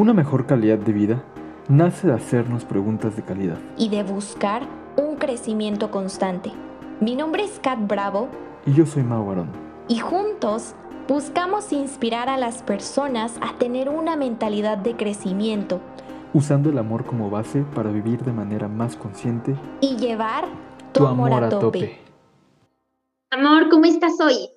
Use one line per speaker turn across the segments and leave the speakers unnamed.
Una mejor calidad de vida nace de hacernos preguntas de calidad.
y de buscar un crecimiento constante. Mi nombre es Kat Bravo
Y yo soy Mau Arón.
y juntos buscamos inspirar a las personas a tener una mentalidad de crecimiento
usando el amor como base para vivir de manera más consciente
y llevar tu, amor, a tope.
Amor, ¿cómo estás hoy?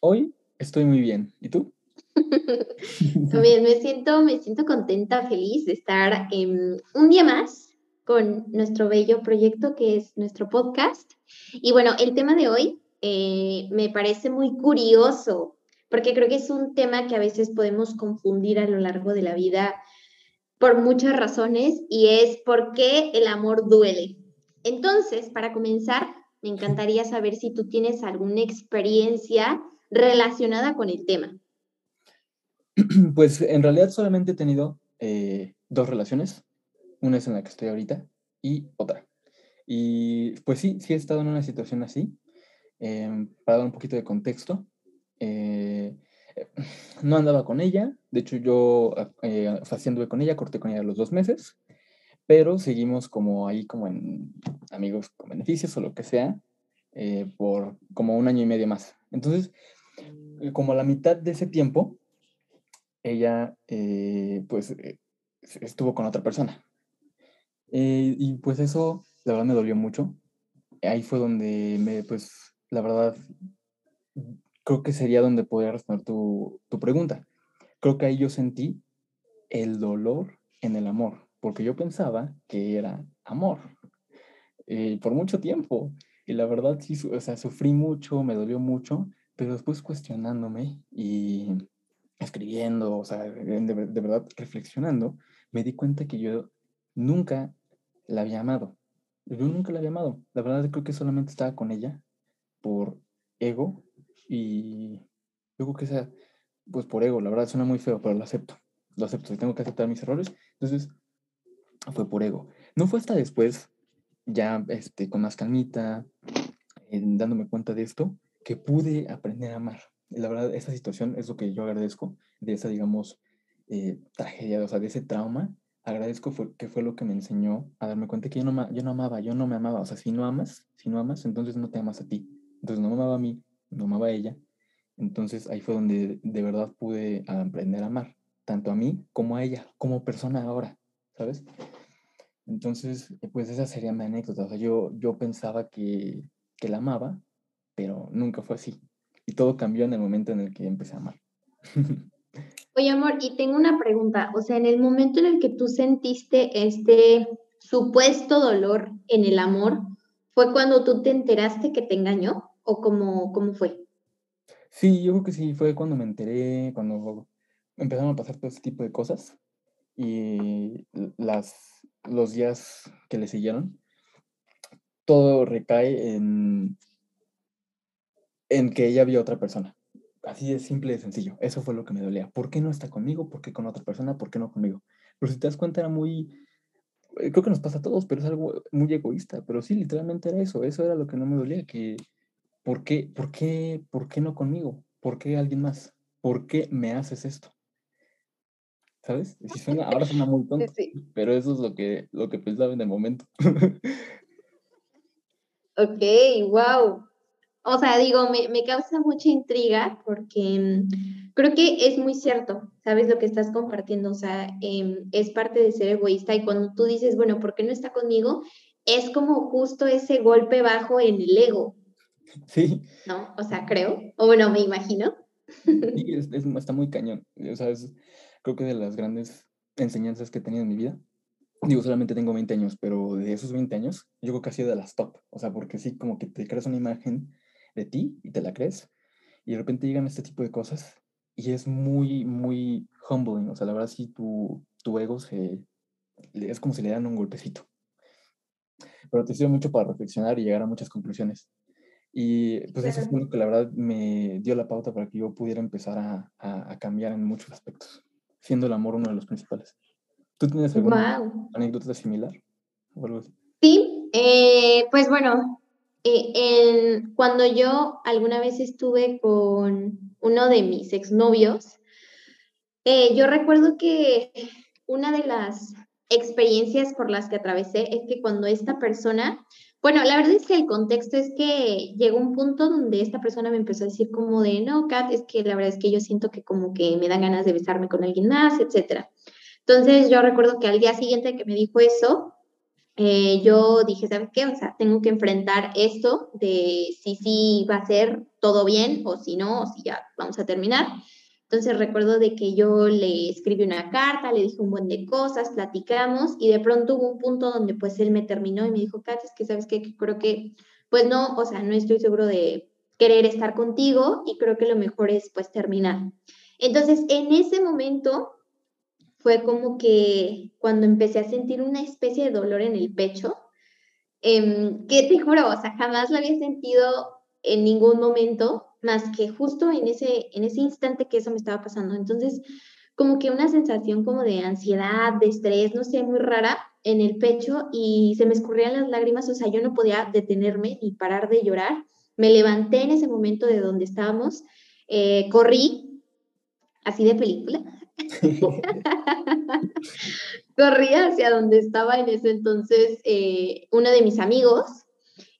Hoy estoy muy bien. ¿Y tú?
También me siento, me siento contenta, feliz de estar un día más con nuestro bello proyecto que es nuestro podcast. Y bueno, el tema de hoy eh, me parece muy curioso porque creo que es un tema que a veces podemos confundir a lo largo de la vida por muchas razones y es por qué el amor duele. Entonces, para comenzar, me encantaría saber si tú tienes alguna experiencia relacionada con el tema.
Pues en realidad solamente he tenido eh, dos relaciones. Una es en la que estoy ahorita y otra. Y pues sí, sí he estado en una situación así. Em, para dar un poquito de contexto, eh, no andaba con ella. De hecho, yo eh, anduve con ella, corté con ella los dos meses. Pero seguimos como ahí, como en amigos con beneficios o lo que sea, eh, por como un año y medio más. Entonces, eh, como la mitad de ese tiempo, ella eh, pues eh, estuvo con otra persona. Eh, y pues eso, la verdad, me dolió mucho. Ahí fue donde me, pues, la verdad, creo que sería donde podría responder tu, tu pregunta. Creo que ahí yo sentí el dolor en el amor, porque yo pensaba que era amor por mucho tiempo. Y la verdad, sí, o sea, sufrí mucho, me dolió mucho, pero después cuestionándome y escribiendo, o sea, de, verdad reflexionando, me di cuenta que yo nunca la había amado. Yo nunca la había amado. La verdad, creo que solamente estaba con ella por ego y yo que sea, pues por ego, la verdad suena muy feo, pero lo acepto. Lo acepto, tengo que aceptar mis errores. Entonces, fue por ego. No fue hasta después, ya este, con más calmita, en dándome cuenta de esto, que pude aprender a amar. La verdad, esa situación es lo que yo agradezco de esa, digamos, eh, tragedia, o sea, de ese trauma. Agradezco que fue lo que me enseñó a darme cuenta que yo no, yo no amaba, yo no me amaba. O sea, si no amas, si no amas, entonces no te amas a ti. Entonces no me amaba a mí, no amaba a ella. Entonces ahí fue donde de verdad pude aprender a amar, tanto a mí como a ella, como persona ahora, ¿sabes? Entonces, eh, pues esa sería mi anécdota. O sea, yo, yo pensaba que, que la amaba, pero nunca fue así. Y todo cambió en el momento en el que empecé a amar.
Oye, amor, y tengo una pregunta. O sea, en el momento en el que tú sentiste este supuesto dolor en el amor, ¿fue cuando tú te enteraste que te engañó? ¿O cómo, cómo fue?
Sí, yo creo que sí, fue cuando me enteré, cuando empezaron a pasar todo ese tipo de cosas y las, los días que le siguieron, todo recae en, en que ella vio a otra persona. Así de simple y sencillo. Eso fue lo que me dolía. ¿Por qué no está conmigo? ¿Por qué con otra persona? ¿Por qué no conmigo? Pero si te das cuenta era muy... eh, Creo que nos pasa a todos, pero es algo muy egoísta. Pero sí, literalmente era eso. Eso era lo que no me dolía, que ¿por qué, por qué, por qué no conmigo? ¿Por qué alguien más? ¿Por qué me haces esto? ¿Sabes? Si suena, ahora suena muy tonto, pero eso es lo que, lo que pensaba en el momento.
Ok, wow. O sea, digo, me, me causa mucha intriga porque mm, creo que es muy cierto, ¿sabes lo que estás compartiendo? O sea, em, es parte de ser egoísta y cuando tú dices, bueno, ¿por qué no está conmigo? Es como justo ese golpe bajo en el ego,
Sí,
¿no? O sea, creo, o bueno, me imagino.
sí, es- es- está muy cañón. O sea, es, creo que de las grandes enseñanzas que he tenido en mi vida. Digo, solamente tengo 20 años, pero de esos 20 años, yo creo que ha sido de las top. O sea, porque sí, como que te creas una imagen de ti y te la crees, y de repente llegan este tipo de cosas, y es muy, muy humbling. O sea, la verdad, sí, tu, tu ego se, es como si le dan un golpecito. Pero te sirve mucho para reflexionar y llegar a muchas conclusiones. Y pues eso fue lo que la verdad me dio la pauta para que yo pudiera empezar a, a- a cambiar en muchos aspectos, siendo el amor uno de los principales. ¿Tú tienes alguna
Wow.
anécdota similar? O algo así?
Sí, eh, pues bueno, eh, en- cuando yo alguna vez estuve con uno de mis exnovios, Eh, yo recuerdo que una de las experiencias por las que atravesé es que cuando esta persona, bueno, la verdad es que el contexto es que llegó un punto donde esta persona me empezó a decir como de, no, Kat, es que la verdad es que yo siento que como que me dan ganas de besarme con alguien más, etcétera. Entonces yo recuerdo que al día siguiente que me dijo eso, eh, yo dije, ¿sabes qué? O sea, tengo que enfrentar esto de si sí va a ser todo bien o si no, o si ya vamos a terminar. Entonces recuerdo de que yo le escribí una carta, le dije un buen de cosas, platicamos y de pronto hubo un punto donde pues él me terminó y me dijo, Kat, es que sabes qué, creo que pues no, o sea, no estoy seguro de querer estar contigo y creo que lo mejor es pues terminar. Entonces en ese momento fue como que cuando empecé a sentir una especie de dolor en el pecho, eh, que te juro, o sea, jamás lo había sentido en ningún momento más que justo en ese, en ese instante que eso me estaba pasando. Entonces, como que una sensación como de ansiedad, de estrés, no sé, muy rara en el pecho y se me escurrían las lágrimas, o sea, yo no podía detenerme ni parar de llorar. Me levanté en ese momento de donde estábamos, eh, corrí, así de película. corrí hacia donde estaba en ese entonces eh, uno de mis amigos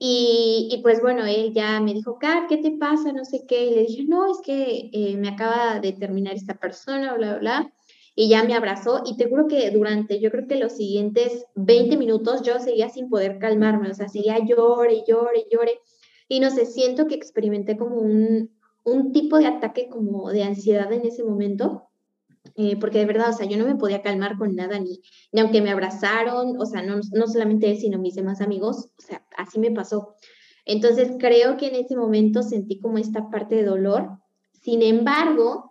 y, pues bueno, él ya me dijo, Kat, ¿qué te pasa? No sé qué. Le dije, no, es que eh, me acaba de terminar esta persona, bla, bla, bla. Y ya me abrazó y te juro que durante, yo creo que los siguientes 20 minutos yo seguía sin poder calmarme, o sea, seguía llore, llore, llore. Y no sé, siento que experimenté como un, un tipo de ataque como de ansiedad en ese momento eh, porque de verdad, o sea, yo no me podía calmar con nada, ni, ni aunque me abrazaron, o sea, no, no solamente él, sino mis demás amigos, o sea, así me pasó. Entonces, creo que en ese momento sentí como esta parte de dolor. Sin embargo,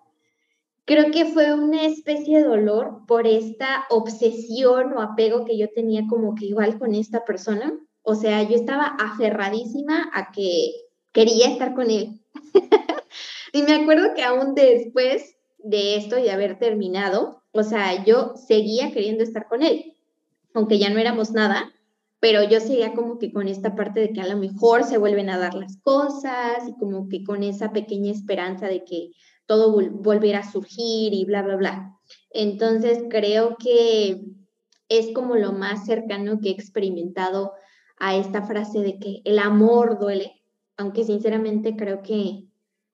creo que fue una especie de dolor por esta obsesión o apego que yo tenía como que igual con esta persona. O sea, yo estaba aferradísima a que quería estar con él. y me acuerdo que aún después de esto y de haber terminado, o sea, yo seguía queriendo estar con él, aunque ya no éramos nada, pero yo seguía como que con esta parte de que a lo mejor se vuelven a dar las cosas y como que con esa pequeña esperanza de que todo volviera a surgir y bla, bla, bla. Entonces creo que es como lo más cercano que he experimentado a esta frase de que el amor duele, aunque sinceramente creo que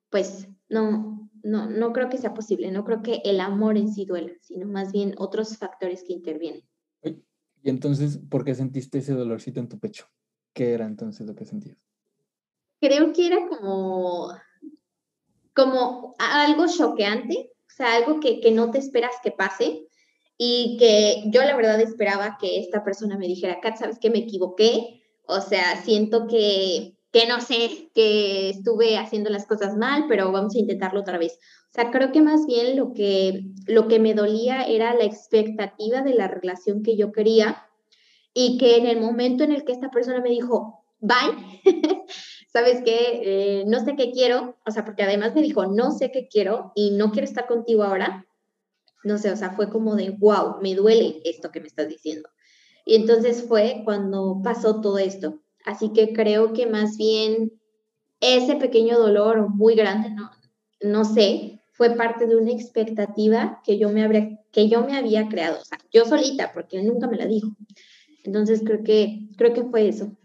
pues no, no, no creo que sea posible, no creo que el amor en sí duela, sino más bien otros factores que intervienen.
Y entonces, ¿por qué sentiste ese dolorcito en tu pecho? ¿Qué era entonces lo que sentías?
Creo que era como, como algo choqueante, o sea, algo que, que no te esperas que pase y que yo la verdad esperaba que esta persona me dijera, Kat, ¿sabes que me equivoqué? O sea, siento que que no sé, que estuve haciendo las cosas mal, pero vamos a intentarlo otra vez. O sea, creo que más bien lo que, lo que me dolía era la expectativa de la relación que yo quería y que en el momento en el que esta persona me dijo, bye, ¿sabes qué? Eh, no sé qué quiero, o sea, porque además me dijo, no sé qué quiero y no quiero estar contigo ahora. No sé, o sea, fue como de, wow, me duele esto que me estás diciendo. Y entonces fue cuando pasó todo esto. Así que creo que más bien ese pequeño dolor muy grande, no, no sé, fue parte de una expectativa que yo me habría, que yo me había creado, o sea, yo solita, porque él nunca me la dijo. Entonces creo que, creo que fue eso.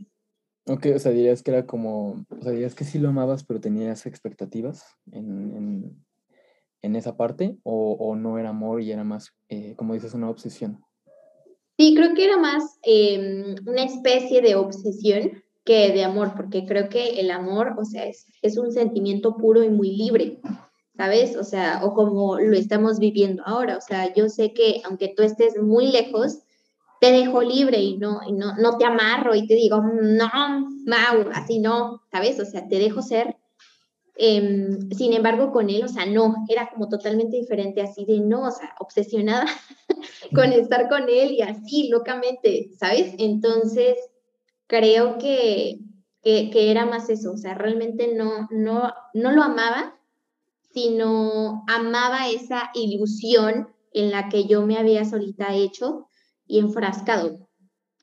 Ok, o sea, dirías que era como, o sea, dirías que sí lo amabas, pero tenías expectativas en, esa parte, o, no era amor y era más, eh, como dices, una obsesión.
Sí, creo que era más em, una especie de obsesión que de amor, porque creo que el amor, o sea, es, un sentimiento puro y muy libre, ¿sabes? O sea, o como lo estamos viviendo ahora, o sea, yo sé que aunque tú estés muy lejos, te dejo libre y no, no, no te amarro y te digo, no, Mau, así no, ¿sabes? O sea, te dejo ser. Em, sin embargo, con él, o sea, no, era como totalmente diferente, así de no, o sea, obsesionada con estar con él y así, locamente, ¿sabes? Entonces, creo que, que, era más eso, o sea, realmente no, no, no lo amaba, sino amaba esa ilusión en la que yo me había solita hecho y enfrascado.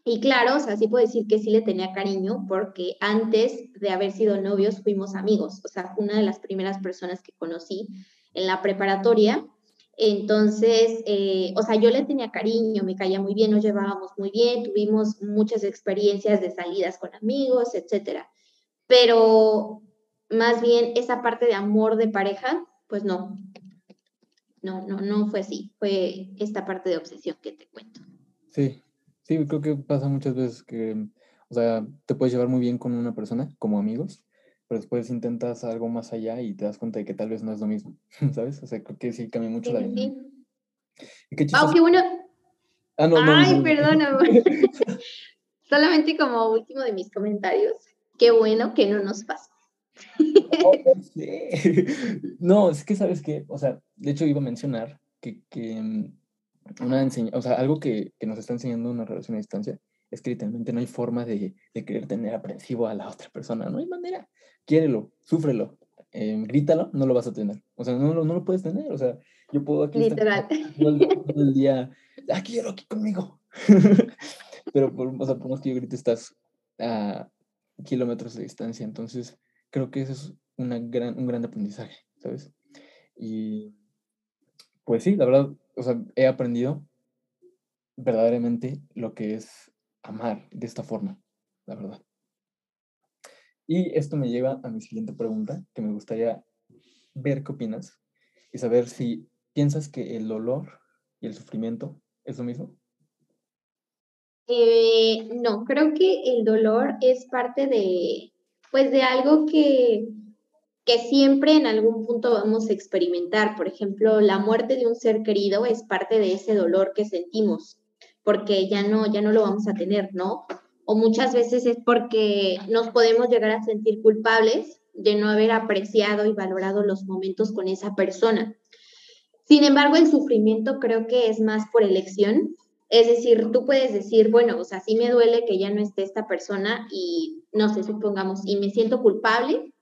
Y claro, o sea, sí puedo decir que sí le tenía cariño porque antes de haber sido novios fuimos amigos, o sea, una de las primeras personas que conocí en la preparatoria Entonces, eh, o sea, yo le tenía cariño, me caía muy bien, nos llevábamos muy bien, tuvimos muchas experiencias de salidas con amigos, etcétera. Pero más bien esa parte de amor de pareja, pues no. No, no, no fue así. Fue esta parte de obsesión que te cuento.
Sí, sí, creo que pasa muchas veces que, o sea, te puedes llevar muy bien con una persona como amigos, pero después intentas algo más allá y te das cuenta de que tal vez no es lo mismo, ¿sabes? O sea, creo que sí cambia mucho la dinámica.
¿Y qué ah, qué bueno. Ah, no, Ay, perdona. Solamente como último de mis comentarios, qué bueno que no nos pasa.
no, es que sabes que, o sea, de hecho iba a mencionar que, que mm, una enseña, o sea, algo que, que, nos está enseñando una relación a distancia es que literalmente no hay forma de, de querer tener aprensivo a la otra persona, no hay manera. Quiérelo, súfrelo, eh, grítalo, no lo vas a tener. O sea, no, no, lo puedes tener. O sea, yo puedo aquí
Literal.
todo el día, ah, quiero aquí conmigo. Pero, por, o sea, por más que yo grite, estás a kilómetros de distancia. Entonces, creo que eso es una gran, un gran aprendizaje, ¿sabes? Y pues sí, la verdad, o sea, he aprendido verdaderamente lo que es amar de esta forma, la verdad. Y esto me lleva a mi siguiente pregunta, que me gustaría ver qué opinas y saber si piensas que el dolor y el sufrimiento es lo mismo.
Eh, no, creo que el dolor es parte de, pues de algo que, que siempre en algún punto vamos a experimentar. Por ejemplo, la muerte de un ser querido es parte de ese dolor que sentimos, porque ya no, ya no lo vamos a tener, ¿no? O muchas veces es porque nos podemos llegar a sentir culpables de no haber apreciado y valorado los momentos con esa persona. Sin embargo, el sufrimiento creo que es más por elección es decir, tú puedes decir, bueno, o sea, sí me duele que ya no esté esta persona y no sé, supongamos, y me siento culpable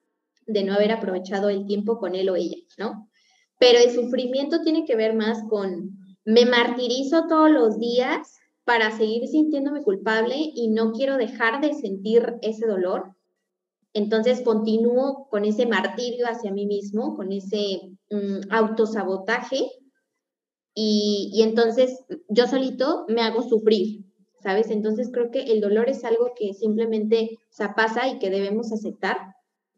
de no haber aprovechado el tiempo con él o ella, ¿no? Pero el sufrimiento tiene que ver más con, me martirizo todos los días para seguir sintiéndome culpable y no quiero dejar de sentir ese dolor. Entonces continúo con ese martirio hacia mí mismo, con ese mm, autosabotaje y, entonces yo solito me hago sufrir, ¿sabes? Entonces creo que el dolor es algo que simplemente, o sea, pasa y que debemos aceptar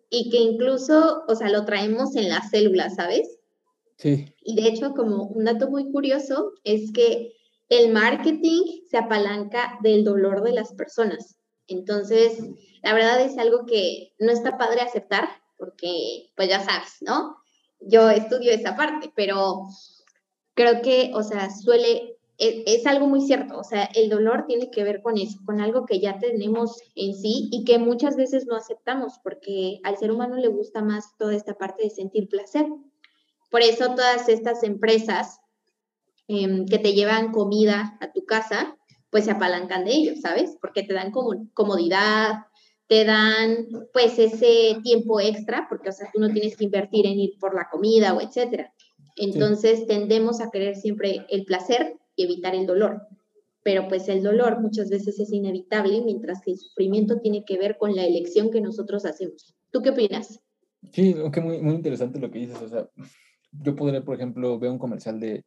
y que incluso, o sea, lo traemos en las células, ¿sabes?
Sí.
Y de hecho, como un dato muy curioso es que el marketing se apalanca del dolor de las personas. Entonces, la verdad es algo que no está padre aceptar porque, pues ya sabes, ¿no? Yo estudio esa parte, pero creo que, o sea, suele, e, es, algo muy cierto, o sea, el dolor tiene que ver con eso, con algo que ya tenemos en sí y que muchas veces no aceptamos, porque al ser humano le gusta más toda esta parte de sentir placer. Por eso todas estas empresas em, que te llevan comida a tu casa, pues se apalancan de ello, ¿sabes? Porque te dan como comodidad, te dan pues ese tiempo extra, porque o sea, tú no tienes que invertir en ir por la comida o etcétera. Entonces tendemos a querer siempre el placer y evitar el dolor. Pero pues el dolor muchas veces es inevitable, mientras que el sufrimiento tiene que ver con la elección que nosotros hacemos. ¿Tú qué opinas?
Sí, que muy, muy interesante lo que dices. O sea, yo podría, por ejemplo, ver un comercial de,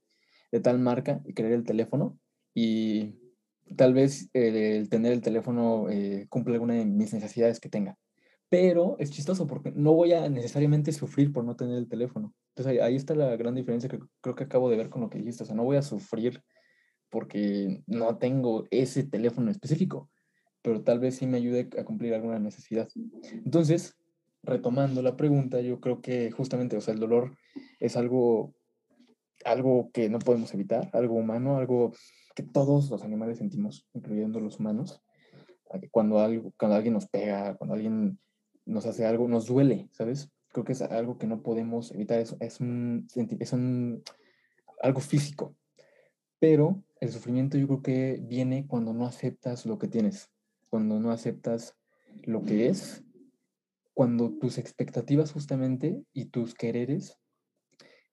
de tal marca y querer el teléfono y tal vez el, tener el teléfono eh, cumple alguna de mis necesidades que tenga. Pero es chistoso porque no voy a necesariamente sufrir por no tener el teléfono. Entonces ahí, está la gran diferencia que creo que acabo de ver con lo que dijiste. O sea, no voy a sufrir porque no tengo ese teléfono específico, pero tal vez sí me ayude a cumplir alguna necesidad. Entonces, retomando la pregunta, yo creo que justamente, o sea, el dolor es algo, algo que no podemos evitar, algo humano, algo que todos los animales sentimos, incluyendo los humanos. Cuando, algo, cuando alguien nos pega, cuando alguien nos hace algo, nos duele, ¿sabes? creo que es algo que no podemos evitar, es, es, un, es un, algo físico, pero el sufrimiento yo creo que viene cuando no aceptas lo que tienes, cuando no aceptas lo que es, cuando tus expectativas justamente y tus quereres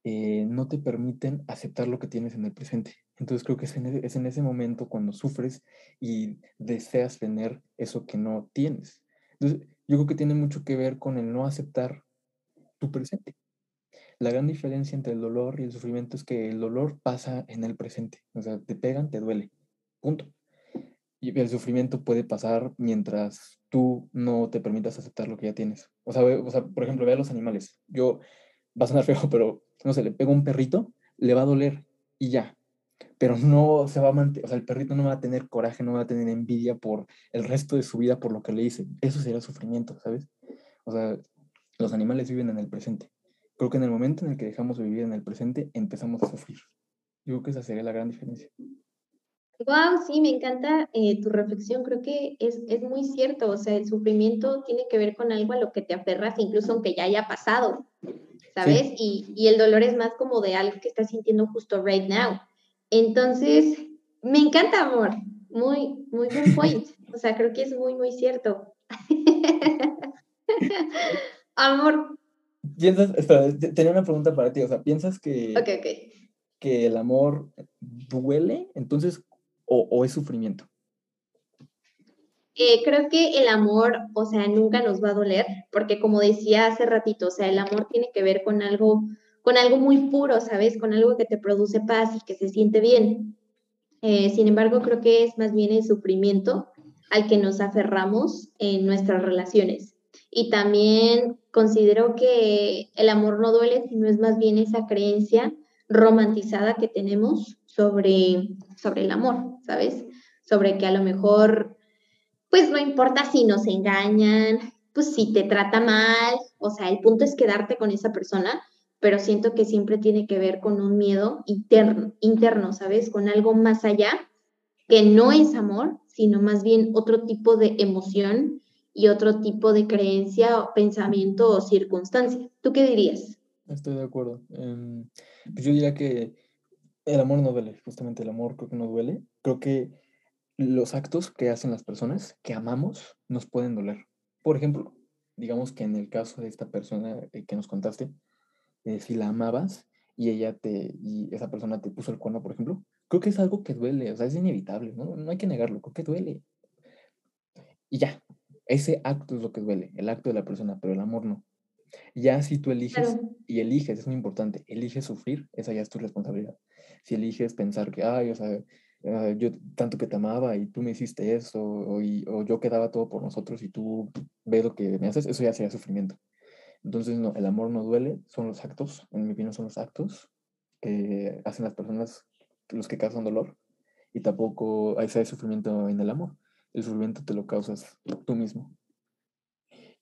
eh, no te permiten aceptar lo que tienes en el presente. Entonces creo que es en, es en ese momento cuando sufres y deseas tener eso que no tienes. Entonces yo creo que tiene mucho que ver con el no aceptar tu presente. La gran diferencia entre el dolor y el sufrimiento es que el dolor pasa en el presente. O sea, te pegan, te duele. Punto. Y el sufrimiento puede pasar mientras tú no te permitas aceptar lo que ya tienes. O sea, o sea por ejemplo, ve a los animales. Yo, va a sonar feo, pero no sé, le pego un perrito, le va a doler y ya. Pero no se va a mantener, o sea, el perrito no va a tener coraje, no va a tener envidia por el resto de su vida por lo que le hice. Eso sería sufrimiento, ¿sabes? O sea, los animales viven en el presente. Creo que en el momento en el que dejamos de vivir en el presente, empezamos a sufrir. Yo creo que esa sería la gran diferencia.
Wow, sí, me encanta eh, tu reflexión. Creo que es, es, muy cierto. O sea, el sufrimiento tiene que ver con algo a lo que te aferras, incluso aunque ya haya pasado, ¿sabes? Y, y, el dolor es más como de algo que estás sintiendo justo right now. Entonces, me encanta, amor. Muy, muy buen point. O sea, creo que es muy, muy cierto. amor,
piensas, espera, tenía una pregunta para ti, o sea, ¿piensas que, que el amor duele entonces o, es sufrimiento?
Eh, creo que el amor, o sea, nunca nos va a doler, porque como decía hace ratito, o sea, el amor tiene que ver con algo, con algo muy puro, ¿sabes? Con algo que te produce paz y que se siente bien. Eh, sin embargo, creo que es más bien el sufrimiento al que nos aferramos en nuestras relaciones. Y también considero que el amor no duele, sino es más bien esa creencia romantizada que tenemos sobre, sobre el amor, ¿sabes? Sobre que a lo mejor, pues no importa si nos engañan, pues si te trata mal, o sea, el punto es quedarte con esa persona, pero siento que siempre tiene que ver con un miedo interno, interno, ¿sabes? Con algo más allá, que no es amor, sino más bien otro tipo de emoción y otro tipo de creencia, pensamiento o circunstancia. ¿Tú qué dirías?
Estoy de acuerdo. Em, pues yo diría que el amor no duele, justamente el amor creo que no duele. Creo que los actos que hacen las personas que amamos nos pueden doler. Por ejemplo, digamos que en el caso de esta persona eh, que nos contaste, eh, si la amabas y ella te, y esa persona te puso el cuerno, por ejemplo, creo que es algo que duele, o sea, es inevitable, ¿no? No hay que negarlo, creo que duele. Y ya, ese acto es lo que duele, el acto de la persona, pero el amor no. Ya si tú eliges, y eliges, es muy importante, eliges sufrir, esa ya es tu responsabilidad. Si eliges pensar que, ay, o sea, ah, yo tanto que te amaba y tú me hiciste eso, o, o, yo quedaba todo por nosotros y tú ves lo que me haces, eso ya sería sufrimiento. Entonces, no, el amor no duele, son los actos, en mi opinión son los actos que hacen las personas los que causan dolor, y tampoco hay sufrimiento en el amor el sufrimiento te lo causas tú mismo.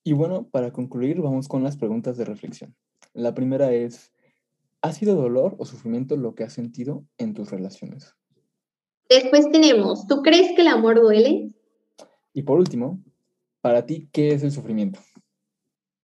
Y bueno, para concluir, vamos con las preguntas de reflexión. La primera es, ¿ha sido dolor o sufrimiento lo que has sentido en tus relaciones?
Después tenemos, ¿tú crees que el amor duele?
Y por último, para ti, ¿qué es el sufrimiento?